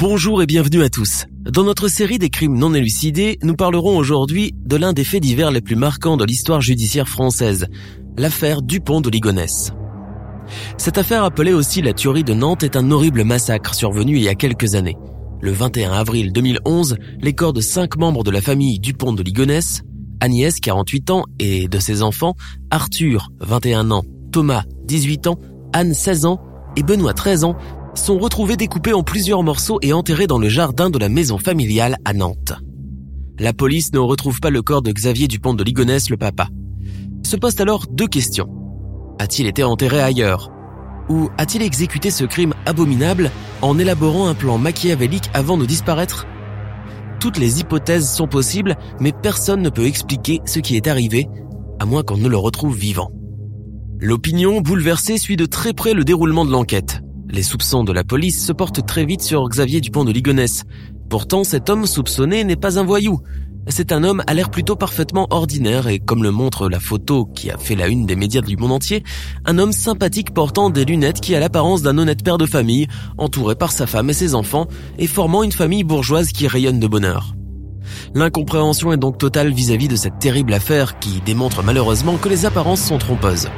Bonjour et bienvenue à tous. Dans notre série des crimes non élucidés, nous parlerons aujourd'hui de l'un des faits divers les plus marquants de l'histoire judiciaire française, l'affaire Dupont de Ligonnès. Cette affaire appelée aussi la tuerie de Nantes est un horrible massacre survenu il y a quelques années. Le 21 avril 2011, les corps de cinq membres de la famille Dupont de Ligonnès, Agnès, 48 ans, et de ses enfants, Arthur, 21 ans, Thomas, 18 ans, Anne, 16 ans, et Benoît, 13 ans, sont retrouvés découpés en plusieurs morceaux et enterrés dans le jardin de la maison familiale à Nantes. La police ne retrouve pas le corps de Xavier Dupont de Ligonnès, le papa. Se posent alors deux questions. A-t-il été enterré ailleurs? Ou a-t-il exécuté ce crime abominable en élaborant un plan machiavélique avant de disparaître? Toutes les hypothèses sont possibles, mais personne ne peut expliquer ce qui est arrivé, à moins qu'on ne le retrouve vivant. L'opinion bouleversée suit de très près le déroulement de l'enquête. Les soupçons de la police se portent très vite sur Xavier Dupont de Ligonnès. Pourtant, cet homme soupçonné n'est pas un voyou. C'est un homme à l'air plutôt parfaitement ordinaire et comme le montre la photo qui a fait la une des médias du monde entier, un homme sympathique portant des lunettes qui a l'apparence d'un honnête père de famille, entouré par sa femme et ses enfants et formant une famille bourgeoise qui rayonne de bonheur. L'incompréhension est donc totale vis-à-vis -vis de cette terrible affaire qui démontre malheureusement que les apparences sont trompeuses.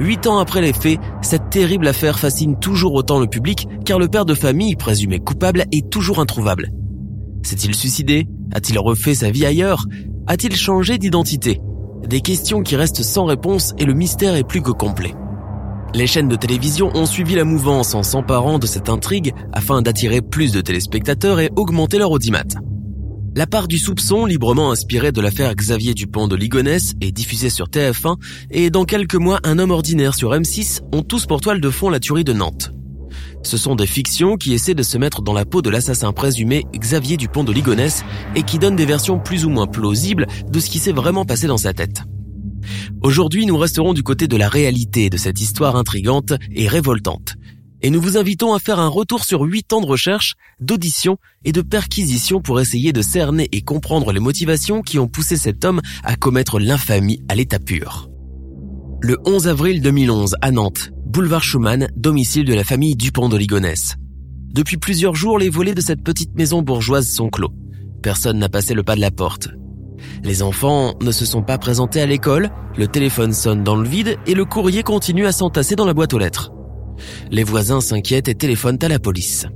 Huit ans après les faits, cette terrible affaire fascine toujours autant le public car le père de famille, présumé coupable, est toujours introuvable. S'est-il suicidé? A-t-il refait sa vie ailleurs? A-t-il changé d'identité? Des questions qui restent sans réponse et le mystère est plus que complet. Les chaînes de télévision ont suivi la mouvance en s'emparant de cette intrigue afin d'attirer plus de téléspectateurs et augmenter leur audimat. La part du soupçon, librement inspirée de l'affaire Xavier Dupont de Ligonnès et diffusée sur TF1, et dans quelques mois un homme ordinaire sur M6 ont tous pour toile de fond la tuerie de Nantes. Ce sont des fictions qui essaient de se mettre dans la peau de l'assassin présumé Xavier Dupont de Ligonnès et qui donnent des versions plus ou moins plausibles de ce qui s'est vraiment passé dans sa tête. Aujourd'hui, nous resterons du côté de la réalité de cette histoire intrigante et révoltante, et nous vous invitons à faire un retour sur huit ans de recherche, d'audition et de perquisition pour essayer de cerner et comprendre les motivations qui ont poussé cet homme à commettre l'infamie à l'état pur. Le 11 avril 2011, à Nantes, boulevard Schumann, domicile de la famille Dupont de. Depuis plusieurs jours, les volets de cette petite maison bourgeoise sont clos. Personne n'a passé le pas de la porte. Les enfants ne se sont pas présentés à l'école, le téléphone sonne dans le vide et le courrier continue à s'entasser dans la boîte aux lettres. Les voisins s'inquiètent et téléphonent à la police.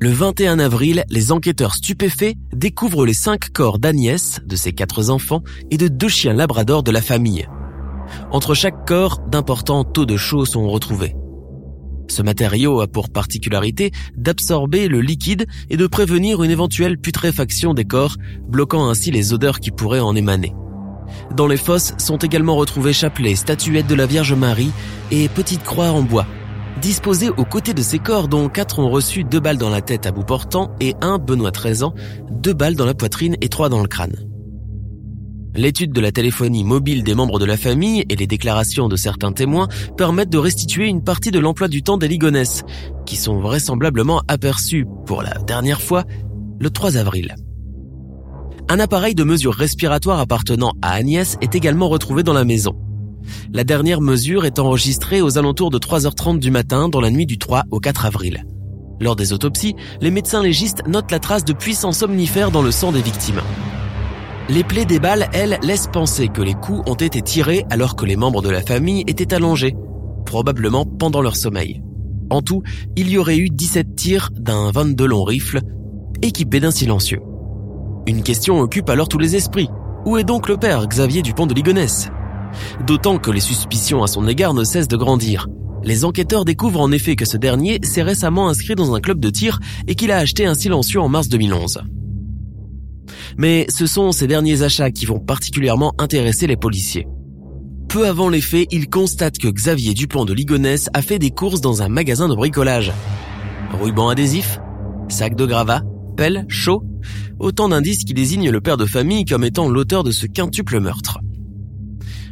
Le 21 avril, les enquêteurs stupéfaits découvrent les cinq corps d'Agnès, de ses quatre enfants, et de deux chiens labradors de la famille. Entre chaque corps, d'importants taux de chaux sont retrouvés. Ce matériau a pour particularité d'absorber le liquide et de prévenir une éventuelle putréfaction des corps, bloquant ainsi les odeurs qui pourraient en émaner. Dans les fosses sont également retrouvés chapelets, statuettes de la Vierge Marie et petites croix en bois. Disposées aux côtés de ces corps dont quatre ont reçu deux balles dans la tête à bout portant et un, Benoît 13 ans, deux balles dans la poitrine et trois dans le crâne. L'étude de la téléphonie mobile des membres de la famille et les déclarations de certains témoins permettent de restituer une partie de l'emploi du temps des Ligonès, qui sont vraisemblablement aperçus pour la dernière fois le 3 avril. Un appareil de mesure respiratoire appartenant à Agnès est également retrouvé dans la maison. La dernière mesure est enregistrée aux alentours de 3h30 du matin dans la nuit du 3 au 4 avril. Lors des autopsies, les médecins légistes notent la trace de puissants somnifères dans le sang des victimes. Les plaies des balles, elles, laissent penser que les coups ont été tirés alors que les membres de la famille étaient allongés, probablement pendant leur sommeil. En tout, il y aurait eu 17 tirs d'un 22 long rifle, équipé d'un silencieux. Une question occupe alors tous les esprits. Où est donc le père, Xavier Dupont de Ligonnès? D'autant que les suspicions à son égard ne cessent de grandir. Les enquêteurs découvrent en effet que ce dernier s'est récemment inscrit dans un club de tir et qu'il a acheté un silencieux en mars 2011. Mais ce sont ces derniers achats qui vont particulièrement intéresser les policiers. Peu avant les faits, ils constatent que Xavier Dupont de Ligonnès a fait des courses dans un magasin de bricolage. Ruban adhésif, sac de gravat, pelle, chaud, autant d'indices qui désignent le père de famille comme étant l'auteur de ce quintuple meurtre.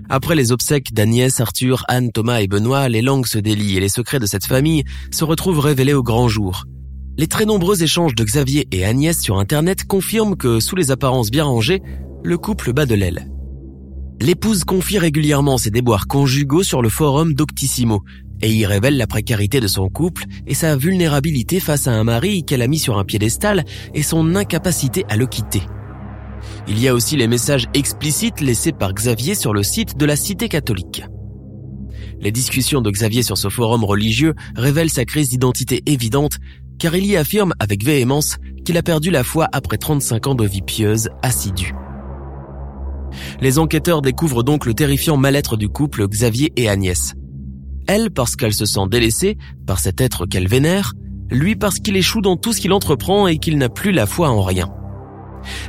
Après les obsèques d'Agnès, Arthur, Anne, Thomas et Benoît, les langues se délient et les secrets de cette famille se retrouvent révélés au grand jour. Les très nombreux échanges de Xavier et Agnès sur Internet confirment que, sous les apparences bien rangées, le couple bat de l'aile. L'épouse confie régulièrement ses déboires conjugaux sur le forum Doctissimo et y révèle la précarité de son couple et sa vulnérabilité face à un mari qu'elle a mis sur un piédestal et son incapacité à le quitter. Il y a aussi les messages explicites laissés par Xavier sur le site de la Cité catholique. Les discussions de Xavier sur ce forum religieux révèlent sa crise d'identité évidente car il y affirme avec véhémence qu'il a perdu la foi après 35 ans de vie pieuse assidue. Les enquêteurs découvrent donc le terrifiant mal-être du couple Xavier et Agnès. Elle parce qu'elle se sent délaissée par cet être qu'elle vénère, lui parce qu'il échoue dans tout ce qu'il entreprend et qu'il n'a plus la foi en rien.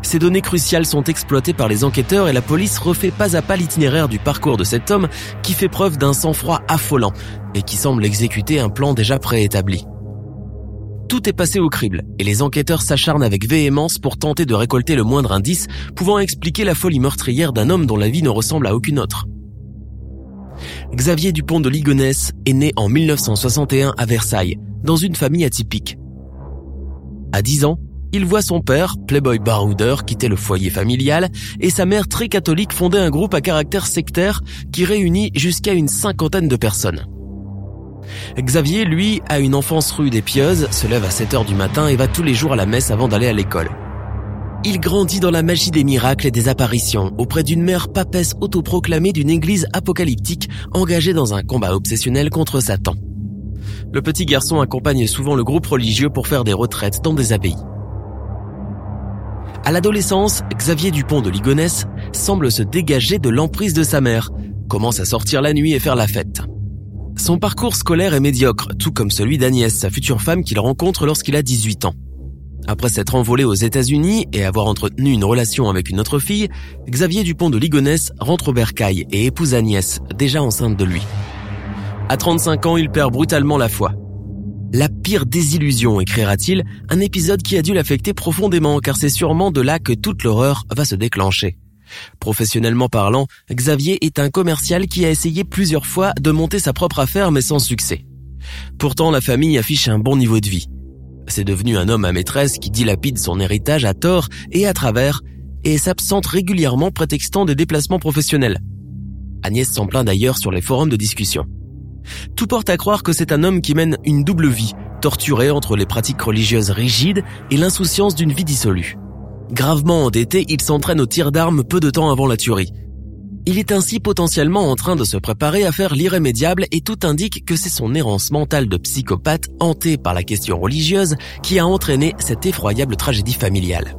Ces données cruciales sont exploitées par les enquêteurs et la police refait pas à pas l'itinéraire du parcours de cet homme qui fait preuve d'un sang-froid affolant et qui semble exécuter un plan déjà préétabli. Tout est passé au crible et les enquêteurs s'acharnent avec véhémence pour tenter de récolter le moindre indice pouvant expliquer la folie meurtrière d'un homme dont la vie ne ressemble à aucune autre. Xavier Dupont de Ligonnès est né en 1961 à Versailles, dans une famille atypique. À 10 ans, il voit son père, playboy baroudeur, quitter le foyer familial et sa mère très catholique fonder un groupe à caractère sectaire qui réunit jusqu'à une cinquantaine de personnes. Xavier, lui, a une enfance rude et pieuse, se lève à 7 heures du matin et va tous les jours à la messe avant d'aller à l'école. Il grandit dans la magie des miracles et des apparitions auprès d'une mère papesse autoproclamée d'une église apocalyptique engagée dans un combat obsessionnel contre Satan. Le petit garçon accompagne souvent le groupe religieux pour faire des retraites dans des abbayes. À l'adolescence, Xavier Dupont de Ligonnès semble se dégager de l'emprise de sa mère, commence à sortir la nuit et faire la fête. Son parcours scolaire est médiocre, tout comme celui d'Agnès, sa future femme qu'il rencontre lorsqu'il a 18 ans. Après s'être envolé aux États-Unis et avoir entretenu une relation avec une autre fille, Xavier Dupont de Ligonnès rentre au Bercail et épouse Agnès, déjà enceinte de lui. À 35 ans, il perd brutalement la foi. La pire désillusion, écrira-t-il, un épisode qui a dû l'affecter profondément car c'est sûrement de là que toute l'horreur va se déclencher. Professionnellement parlant, Xavier est un commercial qui a essayé plusieurs fois de monter sa propre affaire mais sans succès. Pourtant, la famille affiche un bon niveau de vie. C'est devenu un homme à maîtresse qui dilapide son héritage à tort et à travers et s'absente régulièrement prétextant des déplacements professionnels. Agnès s'en plaint d'ailleurs sur les forums de discussion. Tout porte à croire que c'est un homme qui mène une double vie, torturé entre les pratiques religieuses rigides et l'insouciance d'une vie dissolue. Gravement endetté, il s'entraîne au tir d'armes peu de temps avant la tuerie. Il est ainsi potentiellement en train de se préparer à faire l'irrémédiable et tout indique que c'est son errance mentale de psychopathe hanté par la question religieuse qui a entraîné cette effroyable tragédie familiale.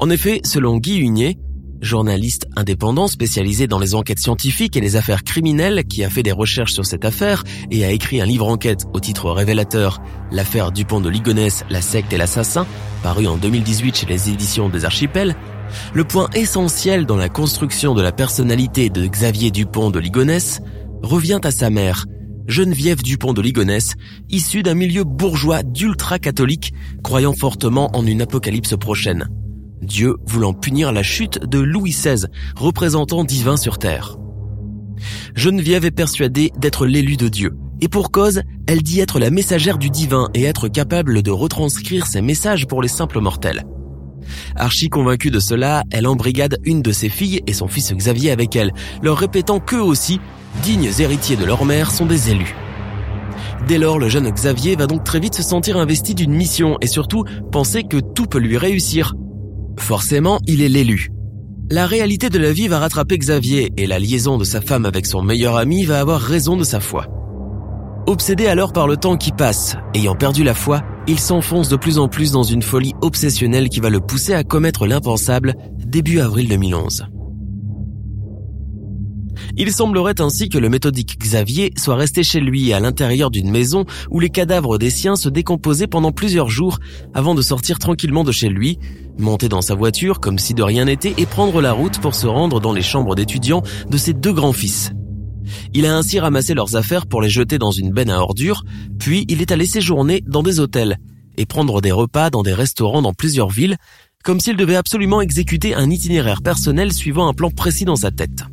En effet, selon Guy Hunier, journaliste indépendant spécialisé dans les enquêtes scientifiques et les affaires criminelles qui a fait des recherches sur cette affaire et a écrit un livre enquête au titre révélateur L'affaire Dupont de Ligonnès, la secte et l'assassin, paru en 2018 chez les éditions des Archipels, le point essentiel dans la construction de la personnalité de Xavier Dupont de Ligonnès revient à sa mère, Geneviève Dupont de Ligonnès, issue d'un milieu bourgeois d'ultra-catholiques, croyant fortement en une apocalypse prochaine. Dieu voulant punir la chute de Louis XVI, représentant divin sur terre. Geneviève est persuadée d'être l'élu de Dieu, et pour cause, elle dit être la messagère du divin et être capable de retranscrire ses messages pour les simples mortels. Archi convaincue de cela, elle embrigade une de ses filles et son fils Xavier avec elle, leur répétant qu'eux aussi, dignes héritiers de leur mère, sont des élus. Dès lors, le jeune Xavier va donc très vite se sentir investi d'une mission et surtout penser que tout peut lui réussir, Forcément, il est l'élu. La réalité de la vie va rattraper Xavier et la liaison de sa femme avec son meilleur ami va avoir raison de sa foi. Obsédé alors par le temps qui passe, ayant perdu la foi, il s'enfonce de plus en plus dans une folie obsessionnelle qui va le pousser à commettre l'impensable début avril 2011. Il semblerait ainsi que le méthodique Xavier soit resté chez lui à l'intérieur d'une maison où les cadavres des siens se décomposaient pendant plusieurs jours avant de sortir tranquillement de chez lui, monter dans sa voiture comme si de rien n'était et prendre la route pour se rendre dans les chambres d'étudiants de ses deux grands-fils. Il a ainsi ramassé leurs affaires pour les jeter dans une benne à ordures, puis il est allé séjourner dans des hôtels et prendre des repas dans des restaurants dans plusieurs villes, comme s'il devait absolument exécuter un itinéraire personnel suivant un plan précis dans sa tête.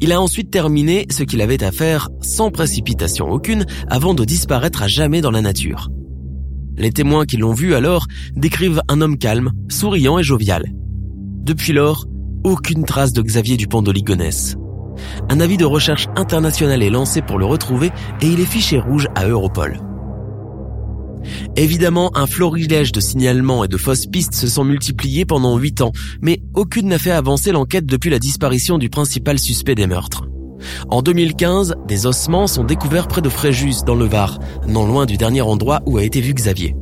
Il a ensuite terminé ce qu'il avait à faire sans précipitation aucune avant de disparaître à jamais dans la nature. Les témoins qui l'ont vu alors décrivent un homme calme, souriant et jovial. Depuis lors, aucune trace de Xavier Dupont de Ligonnès. Un avis de recherche international est lancé pour le retrouver et il est fiché rouge à Europol. Évidemment, un florilège de signalements et de fausses pistes se sont multipliés pendant huit ans, mais aucune n'a fait avancer l'enquête depuis la disparition du principal suspect des meurtres. En 2015, des ossements sont découverts près de Fréjus, dans le Var, non loin du dernier endroit où a été vu Xavier.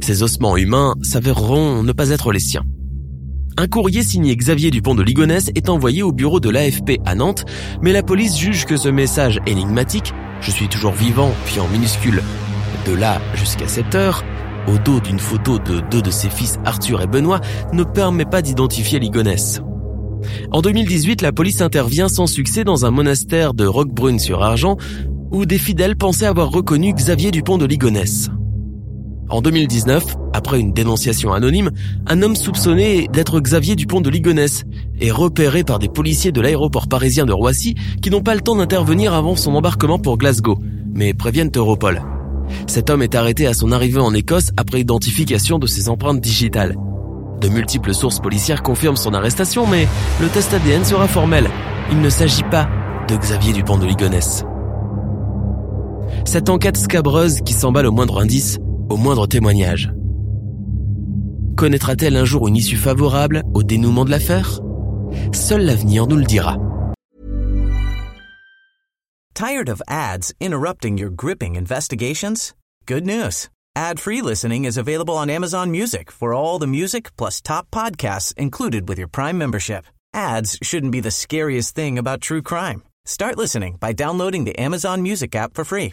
Ces ossements humains s'avéreront ne pas être les siens. Un courrier signé Xavier Dupont de Ligonnès est envoyé au bureau de l'AFP à Nantes, mais la police juge que ce message énigmatique, je suis toujours vivant, puis en minuscule, de là jusqu'à cette heure, au dos d'une photo de deux de ses fils Arthur et Benoît, ne permet pas d'identifier Ligonnès. En 2018, la police intervient sans succès dans un monastère de Roquebrune sur Argent, où des fidèles pensaient avoir reconnu Xavier Dupont de Ligonnès. En 2019, après une dénonciation anonyme, un homme soupçonné d'être Xavier Dupont de Ligonnès est repéré par des policiers de l'aéroport parisien de Roissy qui n'ont pas le temps d'intervenir avant son embarquement pour Glasgow, mais préviennent Europol. Cet homme est arrêté à son arrivée en Écosse après identification de ses empreintes digitales. De multiples sources policières confirment son arrestation, mais le test ADN sera formel. Il ne s'agit pas de Xavier Dupont de Ligonnès. Cette enquête scabreuse qui s'emballe au moindre indice au moindre témoignage. Connaîtra-t-elle un jour une issue favorable au dénouement de l'affaire? Seul l'avenir nous le dira. Tired of ads interrupting your gripping investigations? Good news. Ad-free listening is available on Amazon Music for all the music plus top podcasts included with your Prime membership. Ads shouldn't be the scariest thing about true crime. Start listening by downloading the Amazon Music app for free